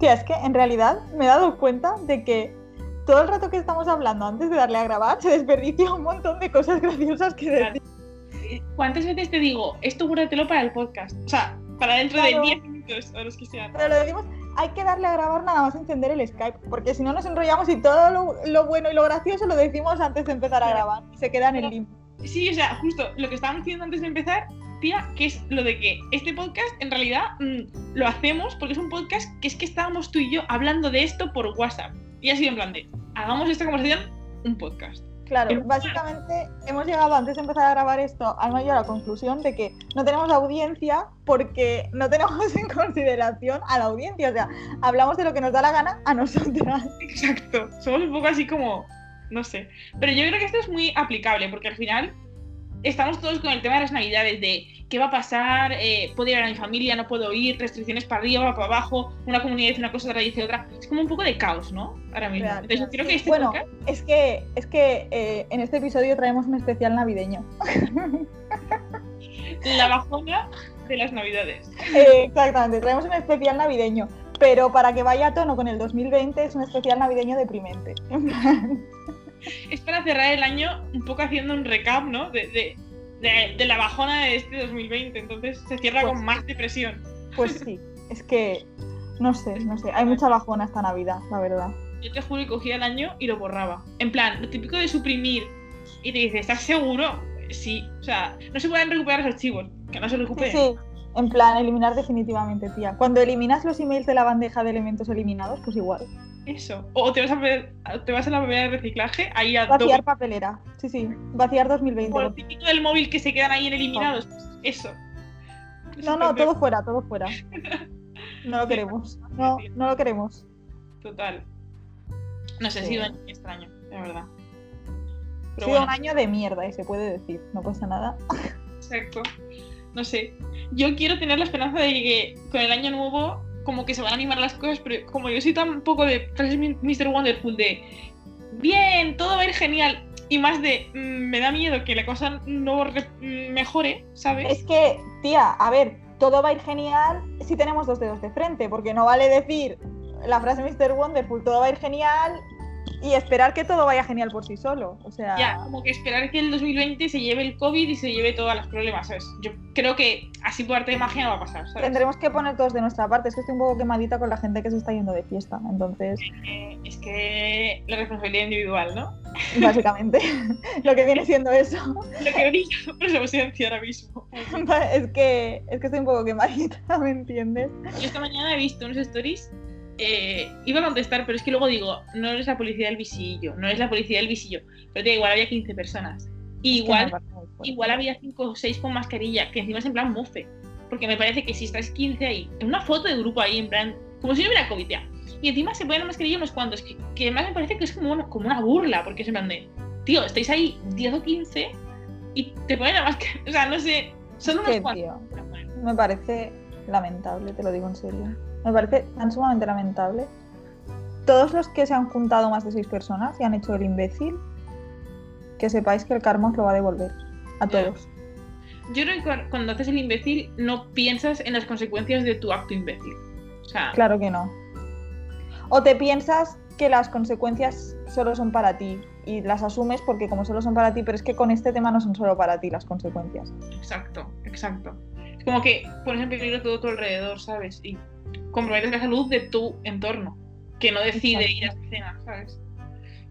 Tía, es que en realidad me he dado cuenta de que todo el rato que estamos hablando antes de darle a grabar se desperdicia un montón de cosas graciosas que decir. ¿Cuántas veces te digo, esto guárdatelo para el podcast? O sea, para dentro Claro. de 10 minutos o los que sean. Pero lo decimos, hay que darle a grabar nada más encender el Skype, porque si no nos enrollamos y todo lo, lo bueno y lo gracioso lo decimos antes de empezar a Claro. grabar. y Se queda en el limbo. Sí, o sea, justo lo que estábamos diciendo antes de empezar, tía, que es lo de que este podcast en realidad mm, lo hacemos porque es un podcast que es que estábamos tú y yo hablando de esto por WhatsApp. Y ha sido en plan de, hagamos esta conversación un podcast. Claro, básicamente hemos llegado antes de empezar a grabar esto al mayor a la conclusión de que no tenemos audiencia porque no tenemos en consideración a la audiencia. O sea, hablamos de lo que nos da la gana a nosotras. Exacto. Somos un poco así como, no sé. Pero yo creo que esto es muy aplicable porque al final estamos todos con el tema de las navidades, de qué va a pasar, eh, puedo ir a mi familia, no puedo ir, restricciones para arriba, para abajo, una comunidad dice una cosa, otra dice otra. Es como un poco de caos, ¿no? Ahora mismo. Real. Entonces, creo que este Bueno, podcast es que, es que eh, en este episodio traemos un especial navideño. la bajona de las navidades. Eh, exactamente, traemos un especial navideño. Pero para que vaya a tono con el 2020 es un especial navideño deprimente. Es para cerrar el año un poco haciendo un recap, ¿no? De, de, de- de la bajona de este 2020. Entonces se cierra Pues con más depresión. Pues sí, es que no sé, no sé. Hay mucha bajona esta Navidad, la verdad. Yo te juro que cogía el año y lo borraba. En plan, lo típico de suprimir y te dice, ¿estás seguro? Sí. O sea, no se pueden recuperar los archivos. Que no se Sí, recuperen. sí. En plan, eliminar definitivamente, tía. Cuando eliminas los emails de la bandeja de elementos eliminados, pues igual. Eso. O te vas a, ver- te vas a la papelera de reciclaje, ahí a Vaciar doble. papelera. Sí, sí. Vaciar 2020. O lo típico del móvil que se quedan ahí en eliminados. eso. No, no, todo fuera, todo fuera. No lo queremos. No, no lo queremos. Total. No sé, ha Sí. sido un año extraño, la verdad. Ha sido bueno. un año de mierda y se puede decir. No pasa nada. Exacto. No sé. Yo quiero tener la esperanza de que con el año nuevo como que se van a animar las cosas, pero como yo soy tan poco de frases Mr. Wonderful de bien, todo va a ir genial y más de mm, me da miedo que la cosa no re- mejore, ¿sabes? Es que, tía, a ver, todo va a ir genial si tenemos dos dedos de frente, porque no vale decir la frase Mr. Wonderful, todo va a ir genial y esperar que todo vaya genial por sí solo. O sea, Ya, como que esperar que el 2020 se lleve el COVID y se lleve todos los problemas, ¿sabes? Yo creo que así por arte de magia no va a pasar, ¿sabes? tendremos que poner todos de nuestra parte. Es que estoy un poco quemadita con la gente que se está yendo de fiesta. Entonces, Eh, es que la responsabilidad individual, ¿no? básicamente, lo que viene siendo eso. Lo que brilla por su ausencia ahora mismo. es, que, es que estoy un poco quemadita, ¿me entiendes? Yo esta mañana he visto unos stories. Eh, iba a contestar, pero es que luego digo, no eres la policía del visillo, no eres la policía del visillo. Pero igual había 15 personas. Y igual, igual había 5 o 6 con mascarilla, que encima es en plan mofe. Porque me parece que si estáis 15 ahí, en una foto de grupo ahí, en plan, como si no hubiera COVID ya. Y encima se ponen la mascarilla unos cuantos, que, que además me parece que es como una, como una burla, porque es en plan de, tío, estáis ahí 10 o 15 y te ponen la mascarilla. O sea, no sé, son unos cuantos. tío, me parece lamentable, te lo digo en serio. Me parece tan sumamente lamentable. Todos los que se han juntado más de seis personas y han hecho el imbécil, que sepáis que el karma os lo va a devolver a todos. Yo creo que cu- cuando haces el imbécil no piensas en las consecuencias de tu acto imbécil. O sea, Claro que no. O te piensas que las consecuencias solo son para ti y las asumes porque como solo son para ti, pero es que con este tema no son solo para ti las consecuencias. exacto, exacto. Es como que pones en peligro todo tu alrededor, ¿sabes? Y comprometes la salud de tu entorno, que no decide Exacto. ir a cena, ¿sabes?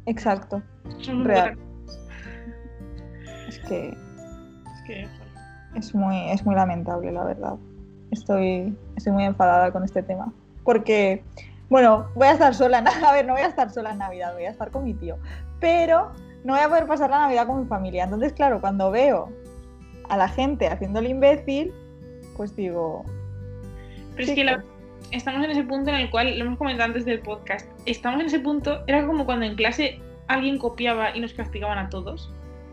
Exacto. Un Real. Es que es que, es muy, es muy lamentable, la verdad. Estoy, estoy muy enfadada con este tema. Porque, bueno, voy a estar sola. en- A ver, no voy a estar sola en Navidad, voy a estar con mi tío. Pero no voy a poder pasar la Navidad con mi familia. Entonces, claro, cuando veo a la gente haciendo el imbécil, pues digo, Pero es que la- estamos en ese punto en el cual, lo hemos comentado antes del podcast, estamos en ese punto, era como cuando en clase alguien copiaba y nos castigaban a todos.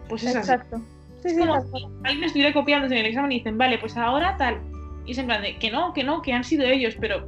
Pues es así. exacto. Sí, Es sí, como exacto. si alguien estuviera copiando en el examen y dicen, vale, pues ahora tal. Y es en plan de, que no, que no, que han sido ellos, pero.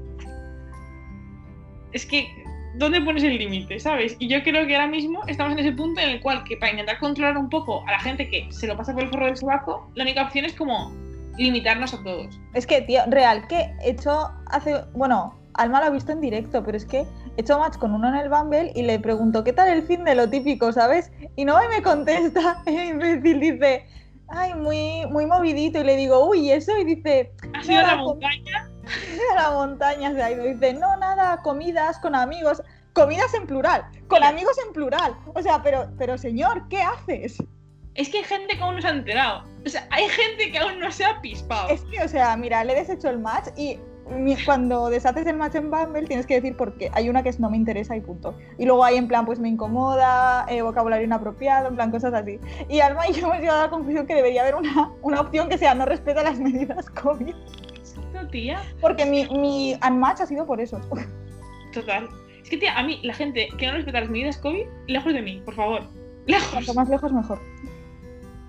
Es que, ¿dónde pones el límite, sabes? Y yo creo que ahora mismo estamos en ese punto en el cual, que para intentar controlar un poco a la gente que se lo pasa por el forro del sobaco, la única opción es como limitarnos a todos. Es que, tío, real, que he hecho hace, bueno, Alma lo ha visto en directo, pero es que he hecho match con uno en el Bumble y le pregunto, ¿qué tal el fin de lo típico, sabes? Y no me contesta, el imbécil dice, ay, muy, muy movidito. Y le digo, uy, ¿eso? Y dice, ¿Ha sido "No, la montaña? a la montaña se ha ido. Dice, no, nada, comidas con amigos. Comidas en plural, con amigos en plural. O sea, pero, pero señor, ¿qué haces? Es que hay gente que aún no se ha enterado. O sea, hay gente que aún no se ha pispado. Es que, o sea, mira, le he deshecho el match y cuando deshaces el match en Bumble tienes que decir por qué. Hay una que es no me interesa y punto. Y luego hay en plan, pues me incomoda, eh, vocabulario inapropiado, en plan, cosas así. Y Alma y yo hemos llegado a la conclusión que debería haber una, una opción que sea no respeta las medidas COVID. Esto, tía. Porque mi, mi unmatch ha sido por eso. Total. Es que, tía, a mí, la gente que no respeta las medidas COVID, lejos de mí, por favor. Lejos. Cuanto más lejos, mejor.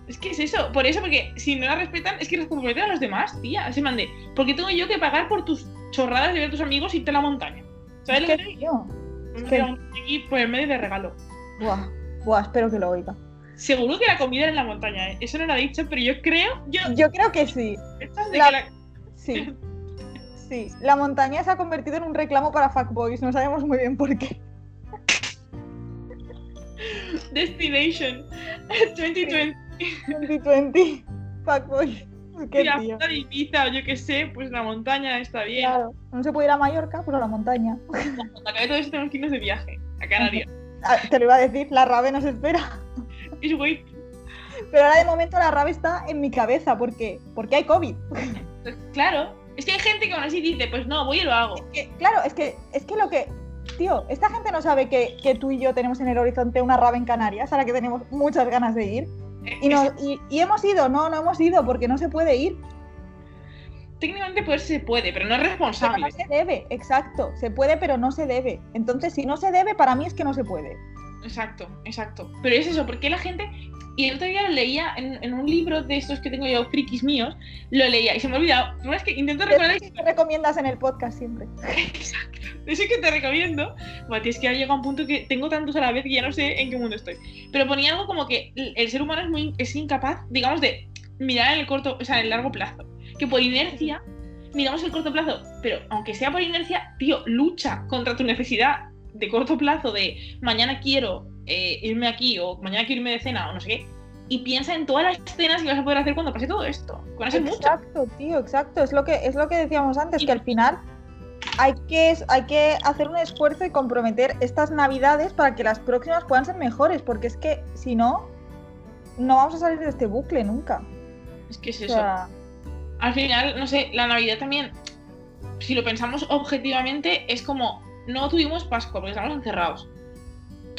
Es que es eso. Por eso, porque si no la respetan, es que comprometen a los demás, tía. Se mande. Porque tengo yo que pagar por tus chorradas de ver a tus amigos irte a la montaña. ¿Sabes Es lo que, que Me que- aquí por el medio de regalo. buah, buah, espero que lo oiga. Seguro que la comida era en la montaña, ¿eh? Eso no lo ha dicho, pero yo creo. Yo. Yo creo que sí. De La- que la- Sí. Sí. La montaña se ha convertido en un reclamo para fuckboys. No sabemos muy bien por qué. Destination 2020. 2020. Fuckboys. Qué Tía, tío. de Ibiza o yo qué sé, pues la montaña está bien. Claro. No se puede ir a Mallorca, pues a la montaña. Cuando acabe todo esto tenemos que irnos de viaje a Canarias. Ah, Te lo iba a decir, la rave nos espera. Es güey. Pero ahora de momento la rave está en mi cabeza. ¿Por qué? Porque hay COVID. Claro. Es que hay gente que aún así dice, pues no, voy y lo hago. Que- claro, es que, es que lo que. Tío, esta gente no sabe que, que tú y yo tenemos en el horizonte una rave en Canarias, a la que tenemos muchas ganas de ir. Y, no, y, y hemos ido, no, no hemos ido porque no se puede ir. Técnicamente pues se puede, pero no es Pero responsable. no se debe, exacto. Se puede, pero no se debe. Entonces, si no se debe, para mí es que no se puede. Exacto, exacto. Pero es eso, porque la gente. Y el otro día lo leía en, en un libro de estos que tengo yo, frikis míos, lo leía y se me ha olvidado. No es que intento Es recordar que te recomiendas en el podcast siempre. Exacto. Ese que te recomiendo. Mati, es que ha llegado a un punto que tengo tantos a la vez que ya no sé en qué mundo estoy. Pero ponía algo como que el el ser humano es muy es incapaz, digamos, de mirar en el corto, o sea, en el largo plazo. Que por inercia miramos el corto plazo, pero aunque sea por inercia, tío, lucha contra tu necesidad de corto plazo de mañana quiero eh, irme aquí o mañana quiero irme de cena o no sé qué. Y piensa en todas las cenas que vas a poder hacer cuando pase todo esto. Con eso es mucho. Exacto, tío, exacto. Es lo que, es lo que decíamos antes, que al final hay que, hay que hacer un esfuerzo y comprometer estas navidades para que las próximas puedan ser mejores, porque es que si no, no vamos a salir de este bucle nunca. Es que es O eso. al final, no sé, la Navidad también, si lo pensamos objetivamente, es como, no tuvimos Pascua porque estamos encerrados.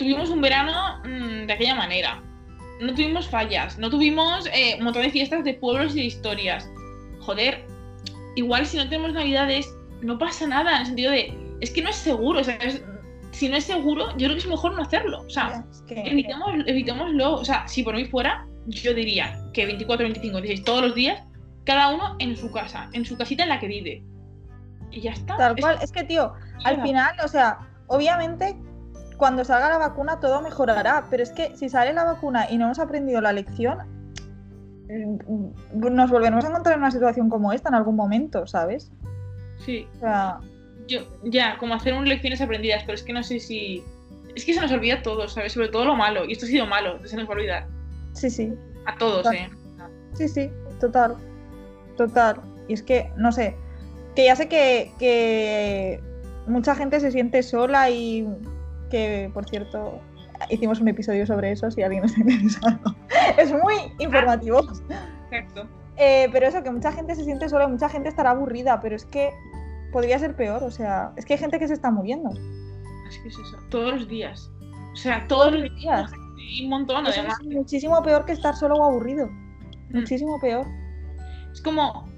Tuvimos un verano mm, de aquella manera. No tuvimos fallas, no tuvimos eh, un montón de fiestas de pueblos y de historias. Joder, igual si no tenemos Navidades, no pasa nada, en el sentido de, es que no es seguro, o sea, es- si no es seguro, yo creo que es mejor no hacerlo. O sea, es que- Evitemos, evitémoslo. O sea, si por mí fuera, yo diría que 24, 25, 16, todos los días, cada uno en su casa, en su casita en la que vive. Y ya está. Tal Es- cual, es que tío, al final, o sea, obviamente cuando salga la vacuna todo mejorará, pero es que si sale la vacuna y no hemos aprendido la lección, mm, nos volveremos a encontrar en una situación como esta en algún momento, ¿sabes? Sí, O sea, yo, ya, como hacer unas lecciones aprendidas, pero es que no sé si. Es que se nos olvida todo, ¿sabes? Sobre todo lo malo. Y esto ha sido malo, se nos va a olvidar. sí, sí, A todos, Total. ¿eh? sí, sí, total, total. Y es que, no sé, que ya sé que, que mucha gente se siente sola y que, por cierto, hicimos un episodio sobre eso si alguien está interesado. Es muy informativo. Exacto. Eh, pero eso, que mucha gente se siente sola, mucha gente estará aburrida, pero es que podría ser peor, o sea, es que hay gente que se está muriendo. Es que es eso. Todos los días. O sea, todos los días. días. Y un montón, Eso además. es muchísimo peor que estar solo o aburrido. Mm. Muchísimo peor. Es como,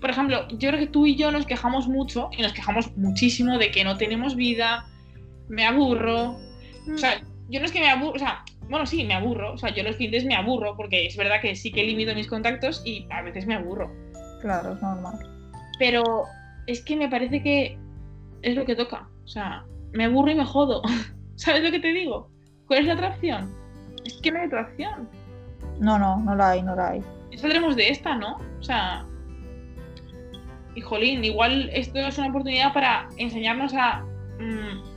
por ejemplo, yo creo que tú y yo nos quejamos mucho y nos quejamos muchísimo de que no tenemos vida, me aburro. O sea, yo no es que me aburro, o sea, bueno, sí, me aburro. O sea, yo los fines me aburro porque es verdad que sí que limito mis contactos y a veces me aburro. claro, es normal. Pero es que me parece que es lo que toca. O sea, me aburro y me jodo. ¿Sabes lo que te digo? ¿Cuál es la otra opción? Es que no hay otra opción. No, no, no la hay, no la hay. Saldremos de esta, ¿no? O sea, y jolín, igual esto es una oportunidad para enseñarnos a mm,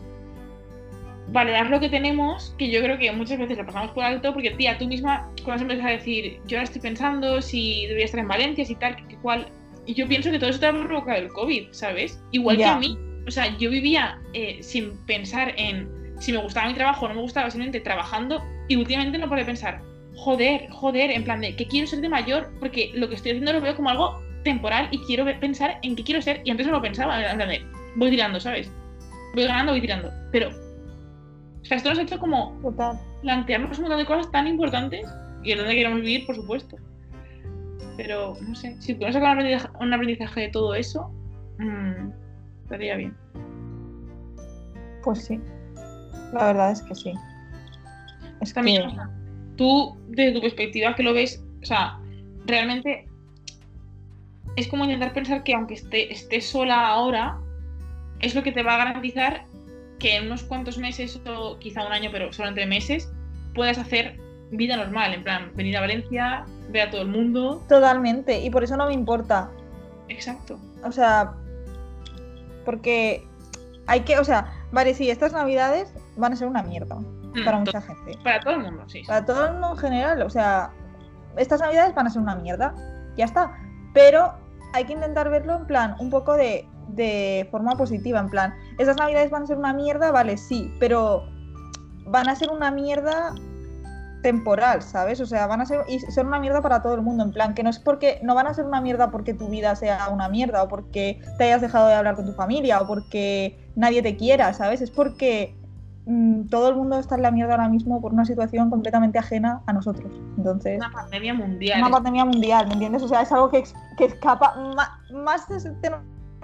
valorar lo que tenemos, que yo creo que muchas veces lo pasamos por alto, porque tía, tú misma cuando empiezas a decir, yo ahora estoy pensando si debería estar en Valencia, si tal, que cual, y yo pienso que todo eso te ha provocado el COVID, ¿sabes? Igual que Ya. a mí, o sea, yo vivía eh, sin pensar en si me gustaba mi trabajo o no me gustaba, simplemente trabajando, y últimamente no puedo pensar, joder, joder, en plan de que quiero ser de mayor, porque lo que estoy haciendo lo veo como algo temporal y quiero pensar en qué quiero ser, y antes no lo pensaba, en plan de, voy tirando, ¿sabes? Voy ganando, voy tirando, pero, o sea, esto nos ha hecho como Total. plantearnos un montón de cosas tan importantes y en dónde queremos vivir, por supuesto. Pero, no sé, si podemos sacar un aprendizaje, de todo eso, mm, estaría bien. Pues sí. La verdad es que sí. Es También, que... o sea, tú, desde tu perspectiva que lo ves, o sea, realmente es como intentar pensar que aunque esté, estés sola ahora, es lo que te va a garantizar que en unos cuantos meses o quizá un año, pero solo entre meses, puedas hacer vida normal, en plan, venir a Valencia, ver a todo el mundo. Totalmente. Y por eso no me importa. Exacto. O sea, porque hay que, o sea, vale, sí, estas navidades van a ser una mierda Mm, para mucha gente. para todo el mundo, sí. Para todo el mundo en general, o sea, estas navidades van a ser una mierda. Ya está. Pero hay que intentar verlo en plan, un poco de, de forma positiva, en plan, estas navidades van a ser una mierda, vale, sí, pero van a ser una mierda temporal, ¿sabes? O sea, van a ser y ser una mierda para todo el mundo, en plan, que no es porque no van a ser una mierda porque tu vida sea una mierda o porque te hayas dejado de hablar con tu familia o porque nadie te quiera, ¿sabes? Es porque mm, todo el mundo está en la mierda ahora mismo por una situación completamente ajena a nosotros. Entonces, Una pandemia mundial. una pandemia mundial, ¿me entiendes? O sea, es algo que, que escapa más de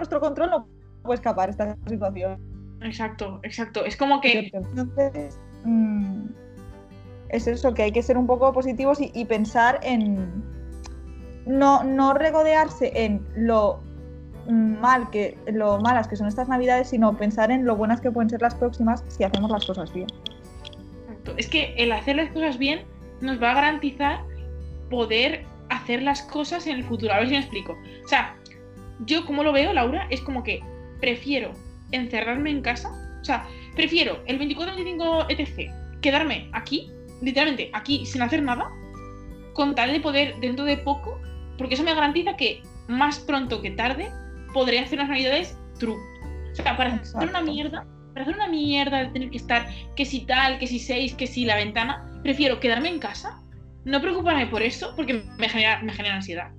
nuestro control, no puede escapar esta situación. Exacto, exacto. Es como que Entonces, mm, es eso, que hay que ser un poco positivos y, y pensar en. No, no regodearse en lo mal que lo malas que son estas navidades, sino pensar en lo buenas que pueden ser las próximas si hacemos las cosas bien. Exacto. Es que el hacer las cosas bien nos va a garantizar poder hacer las cosas en el futuro. A ver si me explico. O sea, yo como lo veo, Laura, es como que prefiero encerrarme en casa. O sea, prefiero el 24, 25, etc. Quedarme aquí, literalmente aquí, sin hacer nada, con tal de poder dentro de poco, porque eso me garantiza que más pronto que tarde podré hacer unas navidades true. O sea, para hacer una Exacto. mierda, para hacer una mierda de tener que estar que si tal, que si seis, que si la ventana, prefiero quedarme en casa, no preocuparme por eso, porque me genera, me genera ansiedad.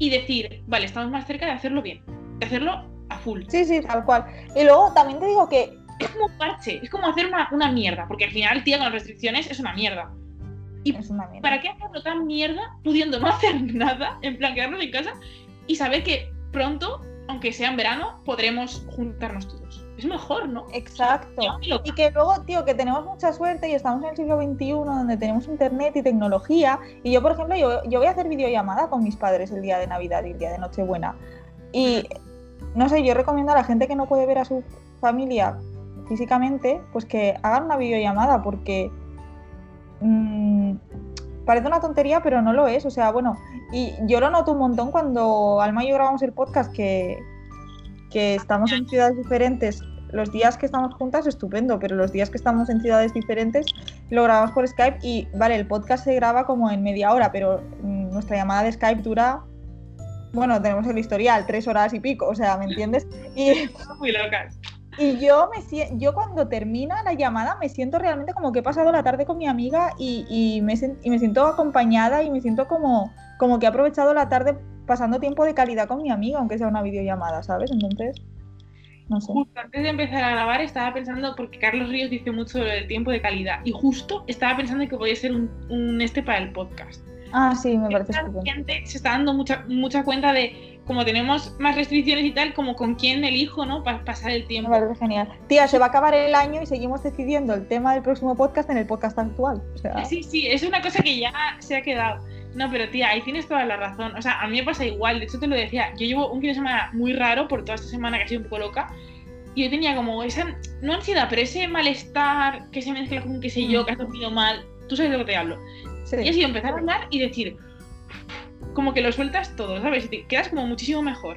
Y decir, vale, estamos más cerca de hacerlo bien, de hacerlo a full. Sí, sí, tal cual. Y luego también te digo que Es como un parche, es como hacer una, una mierda, porque al final, tía, con las restricciones es una mierda. Y es una mierda. ¿Para qué hacerlo tan mierda pudiendo no hacer nada, en plan quedarnos en casa y saber que pronto, aunque sea en verano, podremos juntarnos todos? Es mejor, ¿no? Exacto. Lo- Y que luego, tío, que tenemos mucha suerte y estamos en el siglo XXI donde tenemos internet y tecnología. Y yo, por ejemplo, yo, yo voy a hacer videollamada con mis padres el día de Navidad y el día de Nochebuena. Y no sé, yo recomiendo a la gente que no puede ver a su familia físicamente, pues que hagan una videollamada porque mm, parece una tontería, pero no lo es. O sea, bueno, y yo lo noto un montón cuando Alma y yo grabamos el podcast que, que estamos en ciudades diferentes. Los días que estamos juntas, estupendo, pero los días que estamos en ciudades diferentes lo grabamos por Skype y vale, el podcast se graba como en media hora, pero mm, nuestra llamada de Skype dura, bueno, tenemos el historial, tres horas y pico, o sea, ¿me entiendes? Y, Muy locas. y yo, me, yo cuando termina la llamada me siento realmente como que he pasado la tarde con mi amiga y, y me, y me siento acompañada y me siento como, como que he aprovechado la tarde pasando tiempo de calidad con mi amiga, aunque sea una videollamada, ¿sabes? Entonces, no sé. Justo antes de empezar a grabar estaba pensando, porque Carlos Ríos dice mucho del tiempo de calidad, y justo estaba pensando que podía ser un, un este para el podcast. Ah, sí, me parece La gente se está dando mucha, mucha cuenta de, como tenemos más restricciones y tal, como con quién elijo, ¿no? Para pasar el Me tiempo. parece genial. Tía, se va a acabar el año y seguimos decidiendo el tema del próximo podcast en el podcast actual. O sea, Sí, sí, es una cosa que ya se ha quedado. No, pero tía, ahí tienes toda la razón. O sea, a mí me pasa igual. De hecho, te lo decía. Yo llevo un fin de semana muy raro por toda esta semana que ha sido un poco loca. Y yo tenía como esa, no ansiedad, pero ese malestar que se mezcla con qué sé yo, que has dormido mal. Tú sabes de lo que te hablo. sí. Y ha sido empezar a hablar y decir, como que lo sueltas todo, ¿sabes? Y te quedas como muchísimo mejor.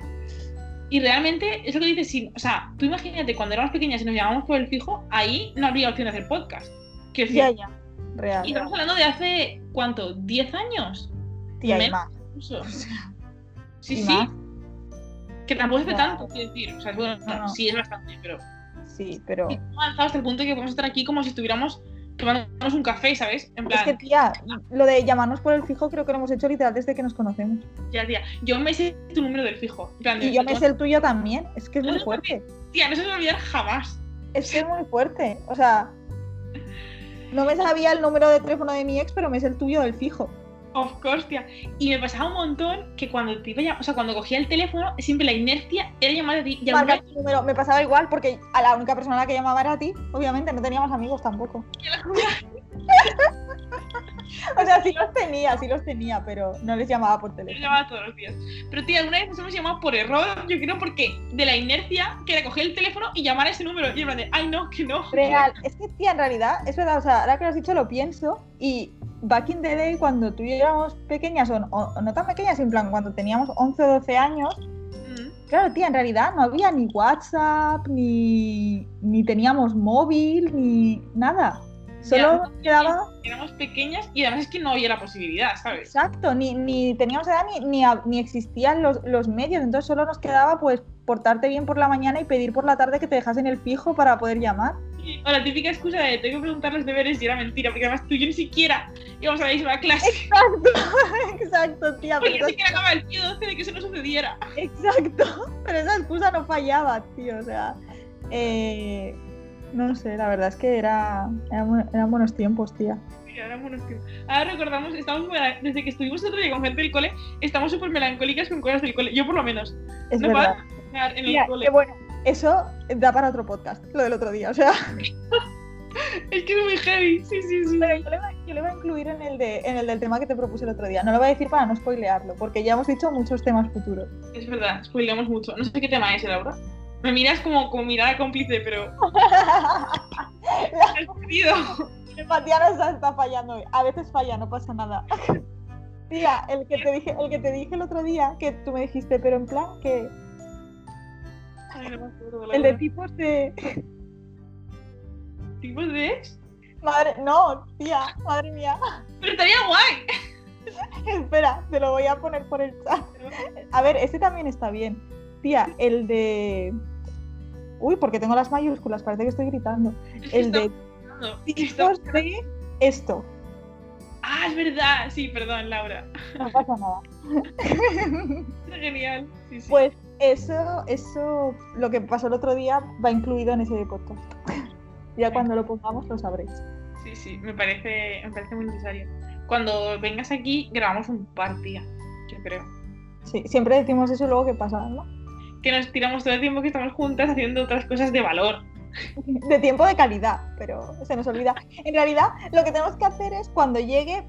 Y realmente, es lo que dices, sí, o sea, tú imagínate cuando éramos pequeñas y nos llamábamos por el fijo, ahí no habría opción de hacer podcast. Ya, ya. Real. y estamos hablando de hace, ¿cuánto? ¿10 años? Tía, y más. Incluso. Sí, y sí. más. Que tampoco hace Ya. tanto, quiero decir. O sea, bueno, No, no. sí es bastante, pero Sí, pero. hemos avanzado hasta el punto de que podemos estar aquí como si estuviéramos tomándonos un café, ¿sabes? En Es plan, que, tía, lo de llamarnos por el fijo creo que lo hemos hecho literal desde que nos conocemos. ya, tía, yo me sé tu número del fijo. En plan, de- Y yo de- me sé el tuyo también. Es que es muy fuerte. Tía, no se me va a olvidar jamás. Es que es muy fuerte. O sea, no me sabía el número de teléfono de mi ex, pero me sé el tuyo del fijo. Of course, tía. Y me pasaba un montón que cuando te iba a llam- o sea, cuando cogía el teléfono, siempre la inercia era llamar a ti. Y Marca tu número. Me pasaba igual porque a la única persona a la que llamaba era a ti. Obviamente, no teníamos amigos tampoco. O sea, sí los tenía, sí los tenía, pero no les llamaba por teléfono. llamaba todos los días. Pero tía, alguna vez nos hemos llamado por error, yo creo porque de la inercia que era coger el teléfono y llamar a ese número. Y en plan de, ay no, que no. Real. Es que, tía, en realidad, es verdad, o sea, ahora que lo has dicho lo pienso y back in the day, cuando tú y yo éramos pequeñas, o, o- no tan pequeñas, en plan, cuando teníamos 11 o 12 años, claro, tía, en realidad no había ni WhatsApp, ni, ni teníamos móvil, ni nada. Solo Ya, nos quedaba, Éramos pequeñas y además es que no había la posibilidad, ¿sabes? exacto, ni, ni teníamos edad ni, ni, a- ni existían los, los medios, entonces solo nos quedaba pues portarte bien por la mañana y pedir por la tarde que te dejasen el fijo para poder llamar. O la típica excusa de tengo que preguntar los deberes y era mentira, porque además tú y yo ni siquiera íbamos a la misma clase. Exacto, exacto, tía, Porque ni siquiera acaba el tío 12 de que eso no sucediera. Exacto, pero esa excusa no fallaba, tío. O sea, eh, no sé, la verdad es que era, eran, bu- eran buenos tiempos, tía. Mira, eran buenos tiempos. Ahora recordamos, estamos desde que estuvimos el otro día con gente del cole, estamos súper melancólicas con cosas del cole. Yo por lo menos. Es no verdad. puedo en el Tía, cole. que bueno, eso da para otro podcast, lo del otro día. O sea, Es que es muy heavy. Sí, sí, sí. pero yo le, voy- yo le voy a incluir en el, de, en el del tema que te propuse el otro día. No lo voy a decir para no spoilearlo, porque ya hemos dicho muchos temas futuros. Es verdad, spoileamos mucho. No sé qué tema es, ¿eh, Laura. Me miras como, como mirada cómplice, pero. La empatía nos está fallando hoy. A veces falla, no pasa nada. Tía, el que te dije, el que te dije el otro día, que tú me dijiste, pero en plan que Ay, no me acuerdo, el de tipos de ¿Tipos de ex? Madre, no, tía, madre mía. Pero estaría guay. Espera, te lo voy a poner por el chat. A ver, este también está bien. Tía, el de. Uy, porque tengo las mayúsculas, parece que estoy gritando. Es que El de tipos de esto. Ah, es verdad. Sí, perdón, Laura. No pasa nada. Está genial. Sí, sí. Pues eso, eso, lo que pasó el otro día va incluido en ese podcast. Ya cuando lo pongamos lo sabréis. Sí, sí, me parece, me parece muy necesario. Cuando vengas aquí, grabamos un par, tía. Yo creo. Sí, siempre decimos eso y luego qué pasa, ¿no? Que nos tiramos todo el tiempo que estamos juntas haciendo otras cosas de valor. de tiempo de calidad, pero se nos olvida. En realidad, lo que tenemos que hacer es cuando llegue,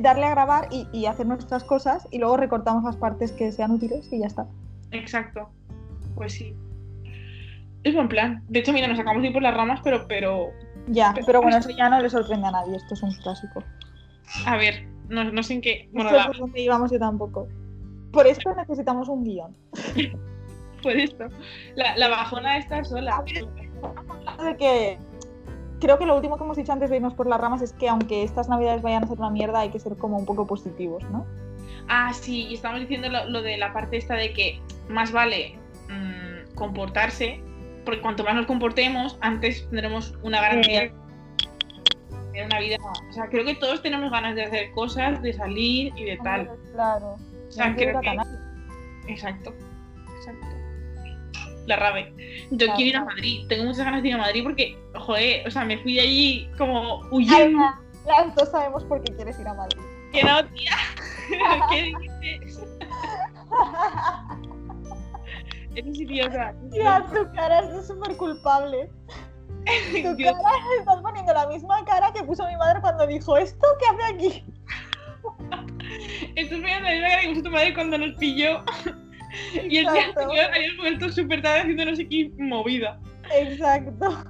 darle a grabar y, y hacer nuestras cosas y luego recortamos las partes que sean útiles y ya está. Exacto. Pues sí. Es buen plan. De hecho, mira, nos acabamos de ir por las ramas, pero, pero. Ya, Pero- pero bueno, eso ya no le sorprende a nadie, esto es un clásico. A ver, no, no sé en qué. Bueno, esto la, es por donde íbamos yo tampoco. Por esto necesitamos un guion. por esto. La, la bajona está sola. De que creo que lo último que hemos dicho antes de irnos por las ramas es que aunque estas navidades vayan a ser una mierda, hay que ser como un poco positivos, ¿no? Ah, sí, y estamos diciendo lo, lo de la parte esta de que más vale mm, comportarse, porque cuanto más nos comportemos, antes tendremos una garantía de una vida. O sea, creo que todos tenemos ganas de hacer cosas, de salir y de tal. Claro. O sea, creo que-. Exacto, exacto. La rave. Yo quiero ir a. Madrid, tengo muchas ganas de ir a Madrid porque, joder, o sea, me fui de allí como huyendo. Ana, Las dos sabemos por qué quieres ir a Madrid. Que no, tía. ¿Qué dices? Eres idiota. Tía, tu cara es súper culpable. Tu Dios. cara, estás poniendo la misma cara que puso mi madre cuando dijo esto, ¿qué hace aquí? Estás poniendo la misma cara que puso tu madre cuando nos pilló. Y el día anterior habías vuelto súper tarde haciendo no sé qué movida. Exacto.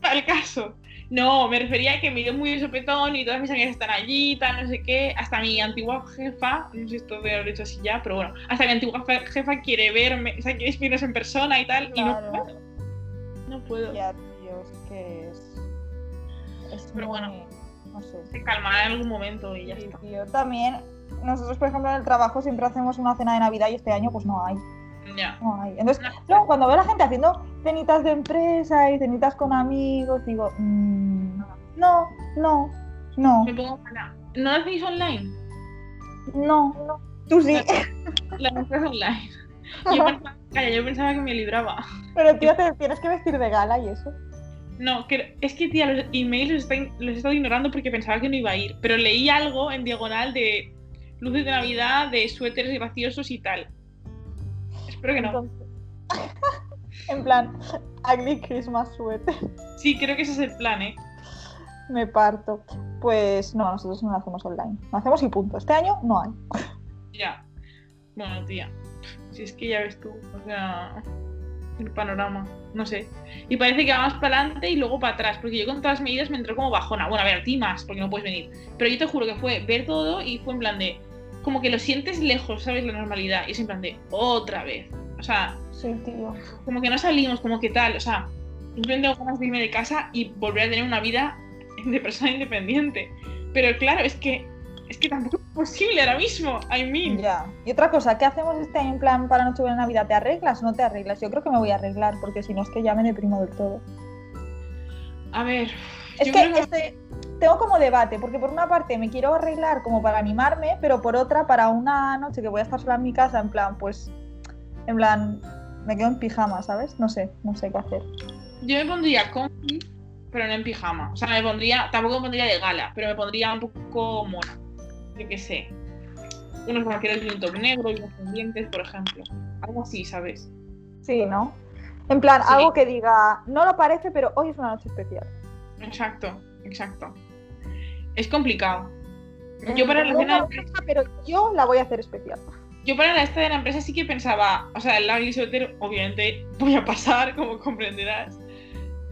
Para el caso. No, me refería a que me dio muy de sopetón y todas mis amigas están allí, tal, no sé qué. Hasta mi antigua jefa, no sé si esto de haberlo hecho así ya, pero bueno, hasta mi antigua jefa quiere verme, o sea, quiere vernos en persona y tal, y no Claro. puedo. No puedo. Ya, es que es. es Pero muy- bueno. No sé. Se calmará en algún momento y ya Sí, está. tío. También, nosotros, por ejemplo, en el trabajo siempre hacemos una cena de Navidad y este año, pues no hay. No hay. Entonces, luego cuando veo a la gente haciendo cenitas de empresa y cenitas con amigos, digo, mm, no, no, no, Me pongo mala. ¿No hacéis online? no, no. Tú sí, La nuestra es online. Yo pensaba, calla, yo pensaba que me libraba. pero tía, te tienes que vestir de gala y eso. No, que, es que, tía, los emails los he estado ignorando porque pensaba que no iba a ir. Pero leí algo en diagonal de luces de Navidad, de suéteres graciosos y tal. Espero que no. Entonces, en plan, ugly Christmas sweater. Sí, creo que ese es el plan, ¿eh? Me parto. Pues no, nosotros no lo hacemos online. Lo hacemos y punto. Este año no hay. Ya. Bueno, tía. Si es que ya ves tú, o sea, el panorama, no sé. Y parece que va más para adelante y luego para atrás, porque yo con todas las medidas me entró como bajona. Bueno, a ver, a ti más, porque no puedes venir. Pero yo te juro que fue ver todo y fue en plan de, como que lo sientes lejos, ¿sabes? La normalidad. Y es en plan de, otra vez. O sea, Sí, tío. como que no salimos, como que tal, o sea, simplemente tengo ganas de irme de casa y volver a tener una vida de persona independiente. Pero claro, es que es que tampoco es posible ahora mismo. I mean, Ya. Y otra cosa, ¿qué hacemos este año en plan para Nochebuena Navidad? ¿Te arreglas o no te arreglas? Yo creo que me voy a arreglar, porque si no es que ya me deprimo del todo. a ver, Es que creo este, tengo como debate, porque por una parte me quiero arreglar como para animarme, pero por otra, para una noche que voy a estar sola en mi casa, en plan, pues, en plan, me quedo en pijama, ¿sabes? No sé, no sé qué hacer. yo me pondría comfy, pero no en pijama. O sea, me pondría, tampoco me pondría de gala, pero me pondría un poco mona. Yo qué sé. Unos vaqueros y un top negro y unos pendientes, por ejemplo. Algo así, ¿sabes? Sí, ¿no? En plan, Sí. algo que diga, no lo parece, pero hoy es una noche especial. Exacto, exacto. Es complicado. Yo para la cena me gusta, pero yo la voy a hacer especial. Yo para la esta de la empresa sí que pensaba, o sea, el ugly sweater obviamente voy a pasar, como comprenderás.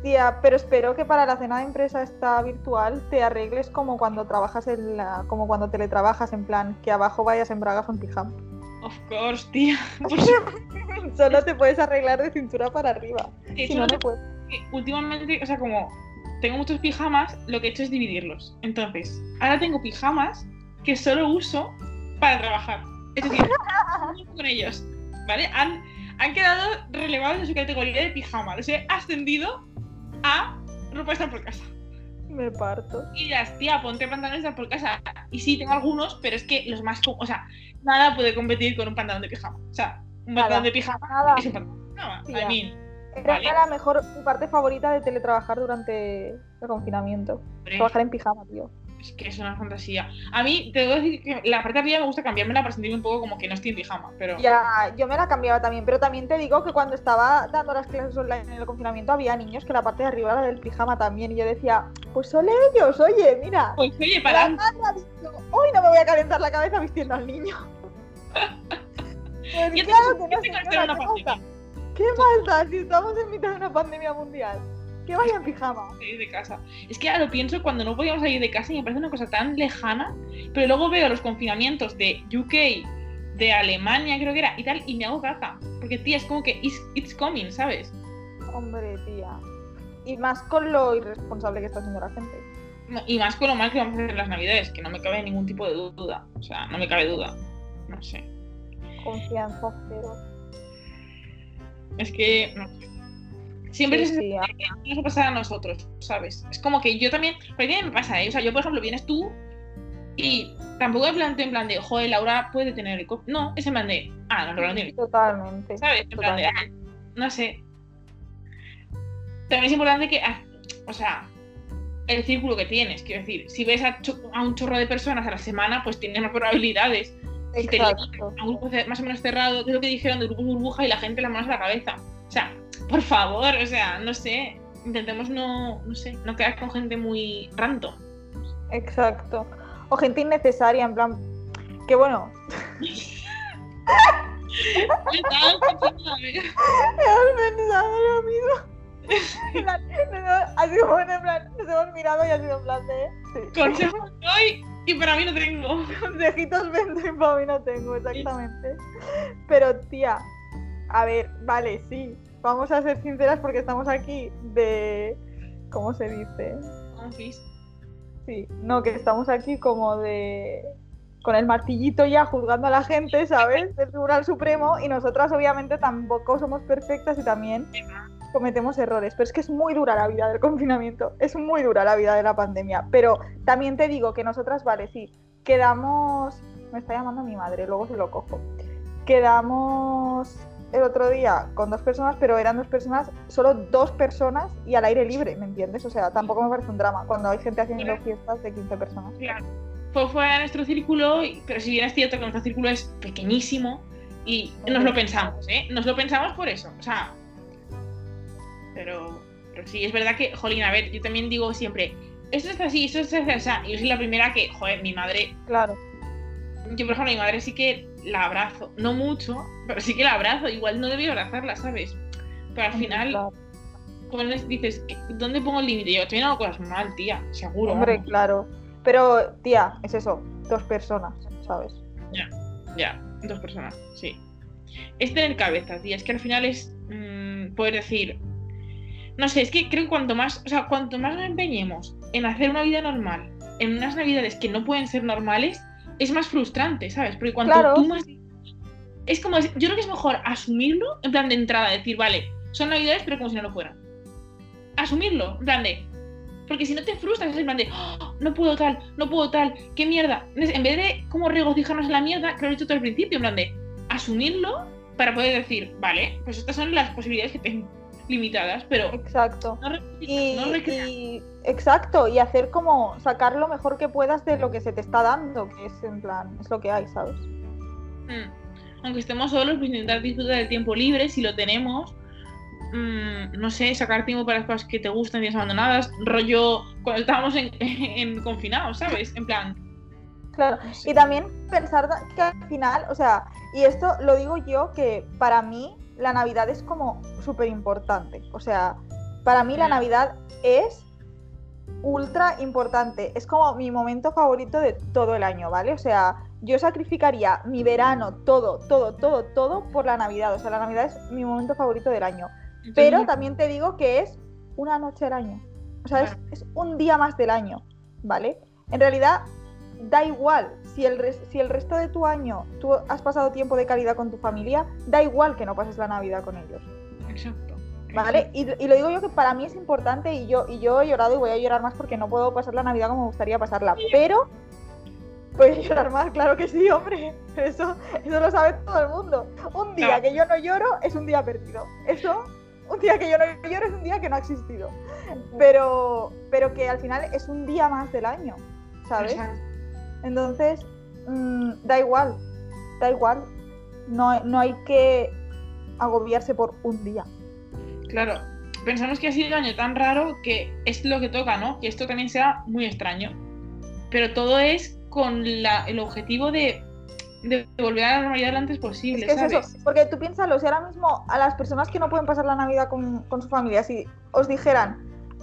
Tía, pero espero que para la cena de empresa esta virtual te arregles como cuando trabajas en la, como cuando teletrabajas, en plan, que abajo vayas en bragas o en pijama. Of course, tía. Solo te puedes arreglar de cintura para arriba. de Si no te- puedes. últimamente, o sea, como tengo muchos pijamas, lo que he hecho es dividirlos. Entonces, ahora tengo pijamas que solo uso para trabajar. Es decir, con ellos, ¿vale? Han, han quedado relevados en su categoría de pijama. Los he ascendido a ropa de estar por casa. Me parto. Y dirás, tía, ponte pantalones de por casa. Y sí, tengo algunos, pero es que los más. O sea, nada puede competir con un pantalón de pijama. O sea, un Nada, pantalón de pijama nada. es un pantalón de pijama. Tía. I mean, Era la mejor mi parte favorita de teletrabajar durante el confinamiento. hombre, Trabajar en pijama, tío. es que es una fantasía. A mí, te debo decir que la parte de arriba me gusta cambiármela para sentirme un poco como que no estoy en pijama. Pero. Ya, yo me la cambiaba también, pero también te digo que cuando estaba dando las clases online en el confinamiento había niños que la parte de arriba era del pijama también y yo decía, pues son ellos, oye, mira. Pues oye, para. hoy no me voy a calentar la cabeza vistiendo al niño. Pues claro que no, señora, una ¿qué falta si estamos en mitad de una pandemia mundial? Que vaya en pijama. salir de casa. Es que ahora lo pienso cuando no podíamos salir de casa y me parece una cosa tan lejana, pero luego veo los confinamientos de UK, de Alemania creo que era, y tal, y me hago caca. Porque, tía, es como que it's, it's coming, ¿sabes? Hombre, tía. Y más con lo irresponsable que está haciendo la gente. Y más con lo mal que vamos a hacer en las navidades, que no me cabe ningún tipo de duda. O sea, no me cabe duda. No sé. Confianza cero. Es que, no. Siempre Sí, es sí, a- nos va a pasar a nosotros, ¿sabes? Es como que yo también, a mí me pasa, ¿eh? O sea, yo, por ejemplo, vienes tú y tampoco me planteo en plan de, joder, Laura puede tener el co-". No, es en plan de, ah, no, no tiene Totalmente. ¿sabes? En plan de, ah, no sé. También es importante que, ah, o sea, el círculo que tienes, quiero decir, si ves a, a un chorro de personas a la semana, pues tienes más probabilidades. Exacto. a un grupo más o menos cerrado, lo que dijeron de grupos burbuja y la gente las manos a la cabeza. O sea, por favor, o sea, no sé, intentemos no, no sé, no quedar con gente muy random. Exacto. O gente innecesaria, en plan. Que bueno, Estaba pensando, a ver, he pensado lo mismo. Así como en plan, nos hemos mirado y ha sido en plan de. Sí. Consejos doy y para mí no tengo. Consejitos vendo y para mí no tengo, exactamente. Pero tía, a ver, vale, sí. Vamos a ser sinceras porque estamos aquí de. ¿Cómo se dice? Sí, no, que estamos aquí como de con el martillito ya juzgando a la gente, ¿sabes? Del Tribunal Supremo y nosotras obviamente tampoco somos perfectas y también cometemos errores, pero es que es muy dura la vida del confinamiento, es muy dura la vida de la pandemia, pero también te digo que nosotras, vale, sí, quedamos, me está llamando mi madre, luego se lo cojo, quedamos el otro día con dos personas, pero eran dos personas, solo dos personas y al aire libre, ¿me entiendes? O sea, tampoco me parece un drama cuando hay gente haciendo fiestas de 15 personas. Claro fue fuera de nuestro círculo, pero si bien es cierto que nuestro círculo es pequeñísimo y nos lo pensamos, ¿eh? Nos lo pensamos por eso, o sea. Pero, pero sí, es verdad que, jolín, a ver, yo también digo siempre, esto es así, esto es así, yo soy la primera que, joder, mi madre. Claro. Yo, por ejemplo, mi madre sí que la abrazo, no mucho, pero sí que la abrazo, igual no debía abrazarla, ¿sabes? Pero al final. dices, ¿dónde pongo el límite? Yo estoy hago cosas mal, tía, seguro. Hombre, claro. Pero, tía, es eso, dos personas, ¿sabes? Ya, ya, dos personas, sí. Es tener cabeza, tía, es que al final es mm, poder decir, no sé, es que creo que cuanto más, o sea, cuanto más nos empeñemos en hacer una vida normal, en unas navidades que no pueden ser normales, es más frustrante, ¿sabes? Porque cuanto tú más... Es como, yo creo que es mejor asumirlo en plan de entrada, decir, vale, son navidades, pero como si no lo fueran. Asumirlo, en plan de, porque si no te frustras, es en plan de, oh, no puedo tal, no puedo tal, qué mierda. en vez de como regocijarnos en la mierda, que lo he dicho todo al principio, en plan de asumirlo para poder decir, vale, pues estas son las posibilidades que tengo limitadas, pero... Exacto. y, exacto, y hacer como sacar lo mejor que puedas de lo que se te está dando, que es en plan, es lo que hay, ¿sabes? Mm. Aunque estemos solos, pues intentar disfrutar del tiempo libre, si lo tenemos, Mm, no sé, sacar tiempo para las cosas que te gustan, días abandonadas, rollo cuando estábamos en, confinados, ¿sabes? En plan. Claro, y también pensar que al final, o sea, y esto lo digo yo que para mí la Navidad es como súper importante. O sea, para mí la mm. Navidad es ultra importante. Es como mi momento favorito de todo el año, ¿vale? O sea, yo sacrificaría mi verano, todo, todo, todo, todo por la Navidad. O sea, la Navidad es mi momento favorito del año. Pero también te digo que es una noche al año. O sea, es, un día más del año, ¿vale? En realidad, da igual. Si el, si el resto de tu año tú has pasado tiempo de calidad con tu familia, da igual que no pases la Navidad con ellos. Exacto. ¿Vale? Y, lo digo yo que para mí es importante y yo, y yo he llorado y voy a llorar más porque no puedo pasar la Navidad como me gustaría pasarla. Pero Puedes llorar más, claro que sí, hombre. Eso, eso lo sabe todo el mundo. Un día que yo no lloro es un día perdido. Eso un día que yo no lloro es un día que no ha existido. Pero, pero que al final es un día más del año, ¿sabes? Entonces, mm, da igual, da igual. No, no hay que agobiarse por un día. Claro, pensamos que ha sido un año tan raro que es lo que toca, ¿no? Que esto también sea muy extraño. Pero todo es con la, el objetivo de de volver a la normalidad lo antes posible. Es, eso, porque tú piénsalo, si ahora mismo a las personas que no pueden pasar la Navidad con, su familia, si os dijeran,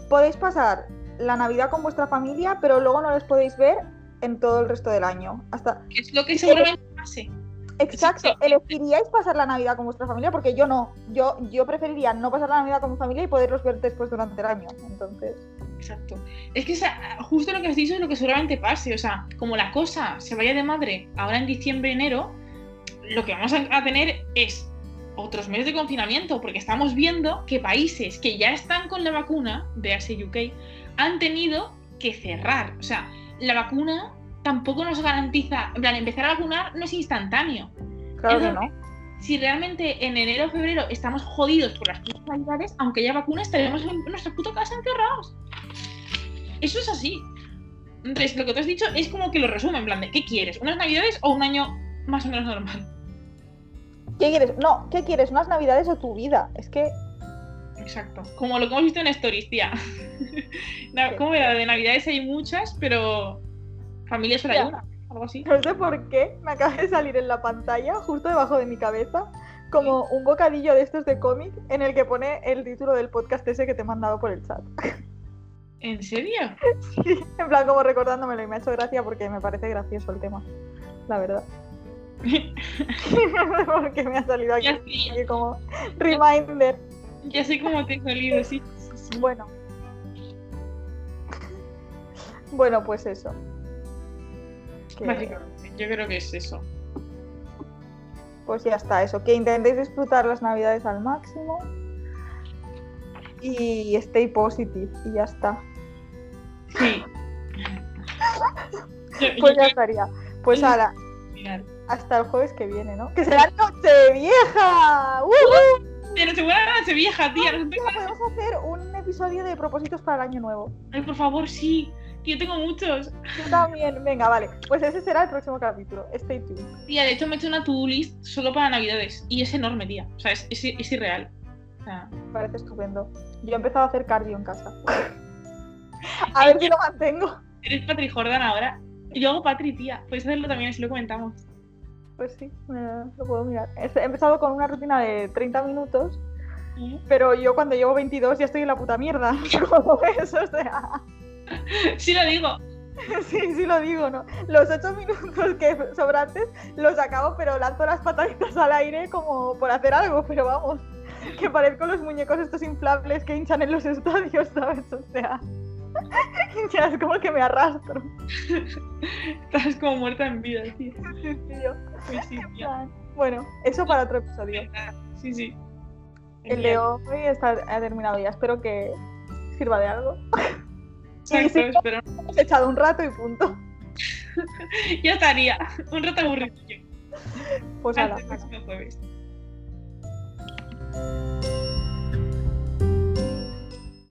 podéis pasar la Navidad con vuestra familia, pero luego no les podéis ver en todo el resto del año. Hasta... Es lo que seguramente pase. Exacto, elegiríais pasar la Navidad con vuestra familia porque yo no, yo, yo preferiría no pasar la Navidad con mi familia y poderlos ver después durante el año. Entonces. Exacto. Es que justo lo que has dicho es lo que seguramente pase. O sea, como la cosa se vaya de madre ahora en diciembre, enero, lo que vamos a tener es otros meses de confinamiento, porque estamos viendo que países que ya están con la vacuna, véase UK, han tenido que cerrar. O sea, la vacuna tampoco nos garantiza, en plan, empezar a vacunar no es instantáneo. Claro que no. Si realmente en enero o febrero estamos jodidos por las navidades, aunque haya vacuna, estaremos en nuestra puta casa encerrados. Eso es así. Entonces, lo que te has dicho es como que lo resume, en plan de, ¿qué quieres? ¿Unas navidades o un año más o menos normal? ¿Qué quieres? No, ¿qué quieres? ¿Unas navidades o tu vida? Es que... Exacto. Como lo que hemos visto en Stories, tía. como de navidades hay muchas, pero Familia solo algo así. No sé por qué, me acaba de salir en la pantalla, justo debajo de mi cabeza, como un bocadillo de estos de cómic en el que pone el título del podcast ese que te he mandado por el chat. ¿En serio? Sí, en plan como recordándomelo y me ha hecho gracia porque me parece gracioso el tema, la verdad. porque me ha salido aquí como reminder. Ya sé cómo te he salido, sí. sí, sí. Bueno. Bueno, pues eso. Básicamente, yo creo que es eso. pues ya está, eso. Que intentéis disfrutar las navidades al máximo. Y stay positive. Y ya está. Sí. Pues ya estaría. Pues ahora, hasta el jueves que viene, ¿no? Que será noche vieja. ¡Woohoo! Pero se buena noche vieja, tía. no tengo- Podemos hacer un episodio de propósitos para el año nuevo. Ay, por favor, sí. Que yo tengo muchos. Yo también. Venga, vale. Pues ese será el próximo capítulo. Stay tuned. Tía, de hecho me he hecho una to-do list solo para navidades. Y es enorme, tía. O sea, es, es, es irreal. O sea, Me parece estupendo. Yo he empezado a hacer cardio en casa. A ver si lo mantengo. eres Patri Jordan ahora. Yo hago Patri, tía. Puedes hacerlo también, así lo comentamos. Pues sí, me- lo puedo mirar. He he empezado con una rutina de 30 minutos, pero yo cuando llevo 22 ya estoy en la puta mierda. ¿Cómo ves? O sea, Sí lo digo. sí, sí lo digo, ¿no? Los 8 minutos que sobrantes los acabo, pero lanzo las pataditas al aire como por hacer algo, pero vamos, que parezco los muñecos estos inflables que hinchan en los estadios, ¿sabes? O sea, ya es como que me arrastro. Estás como muerta en vida, tío. tío. Pues sí. Bueno, eso para otro episodio. Sí, sí. El de hoy está ha terminado ya, espero que sirva de algo. Exacto, espero. Hemos echado un rato y punto. Ya estaría. Un rato aburrido. Pues Hasta nada. el próximo jueves.